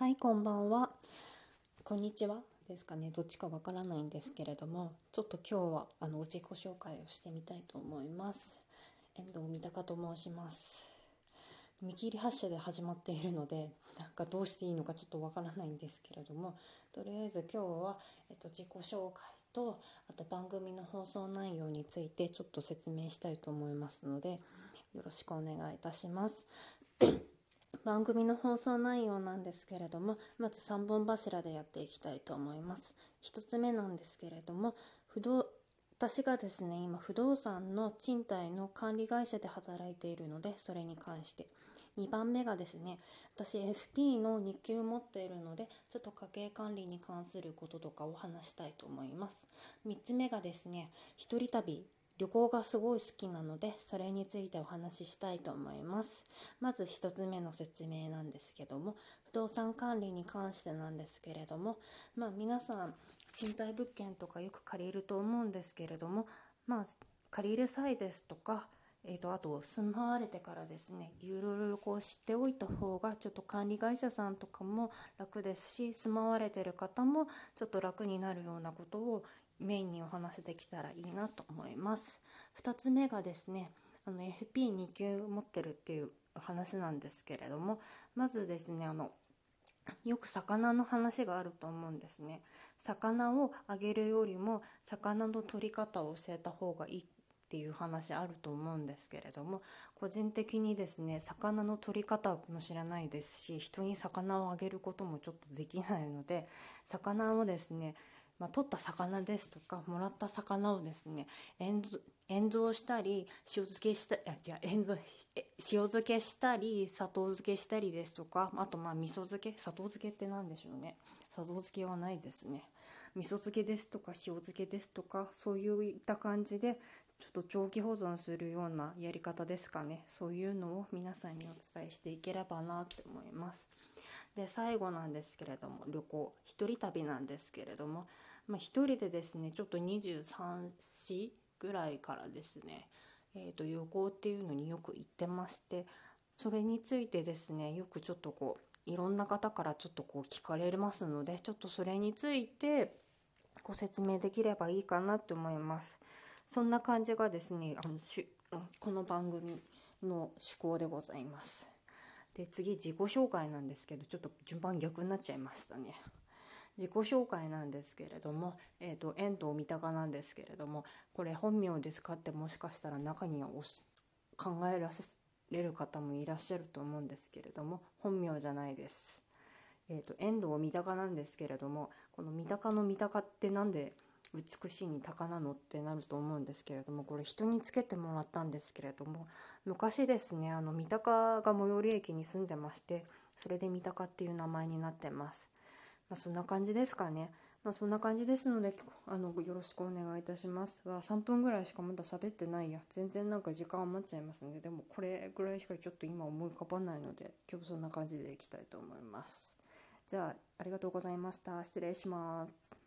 はいこんばんは。こんにちはですかね。どっちかわからないんですけれどもちょっと今日はあの自己紹介をしてみたいと思います。遠藤三鷹と申します。見切り発車で始まっているのでなんかどうしていいのかちょっとわからないんですけれどもとりあえず今日は、えっと、自己紹介とあと番組の放送内容についてちょっと説明したいと思いますのでよろしくお願いいたします。番組の放送内容なんですけれどもまず3本柱でやっていきたいと思います。1つ目なんですけれども不動私がですね今不動産の賃貸の管理会社で働いているのでそれに関して。2番目がですね私 FP の2級持っているのでちょっと家計管理に関することとかを話したいと思います。3つ目がですね一人旅旅行がすごい好きなのでそれについてお話ししたいと思います。まず1つ目の説明なんですけども不動産管理に関してなんですけれどもまあ皆さん賃貸物件とかよく借りると思うんですけれどもまあ借りる際ですとかえーと、あと住まわれてからですねいろいろこう知っておいた方がちょっと管理会社さんとかも楽ですし住まわれてる方もちょっと楽になるようなことをメインにお話できたらいいなと思います。2つ目がですねあの FP2 級持ってるっていう話なんですけれどもまずですねあのよく魚の話があると思うんですね魚をあげるよりも魚の取り方を教えた方がいいっていう話あると思うんですけれども個人的にですね魚の取り方も知らないですし人に魚をあげることもちょっとできないので魚をですねまあ、取った魚ですとかもらった魚をですね塩蔵したり塩漬けしたいや塩蔵塩漬けしたり砂糖漬けしたりですとかあとまあ味噌漬け？砂糖漬けって何でしょうね。砂糖漬けはないですね。味噌漬けですとか塩漬けですとかそういった感じでちょっと長期保存するようなやり方ですかね。そういうのを皆さんにお伝えしていければなって思います。で最後なんですけれども旅行。一人旅なんですけれどもまあ、1人でですねちょっと23歳ぐらいからですね、えー、と旅行っていうのによく行ってましてそれについてですねよくちょっとこういろんな方からちょっとこう聞かれますのでちょっとそれについてご説明できればいいかなって思います。そんな感じがですねあのしこの番組の趣向でございます。で次自己紹介なんですけどちょっと順番逆になっちゃいましたね。自己紹介なんですけれども、えーと、遠藤三鷹なんですけれどもこれ本名ですかってもしかしたら中にはおし考えられる方もいらっしゃると思うんですけれども本名じゃないです。えーと、遠藤三鷹なんですけれどもこの三鷹の三鷹って何で美しいに鷹なのってなると思うんですけれどもこれ人につけてもらったんですけれども昔ですねあの三鷹が最寄り駅に住んでましてそれで三鷹っていう名前になってます。まあ、そんな感じですかね。まあ、そんな感じですので、あの、よろしくお願いいたします。は、3分ぐらいしかまだ喋ってないや。全然なんか時間余っちゃいますので、でもこれぐらいしかちょっと今思い浮かばないので、今日そんな感じでいきたいと思います。じゃあ、ありがとうございました。失礼します。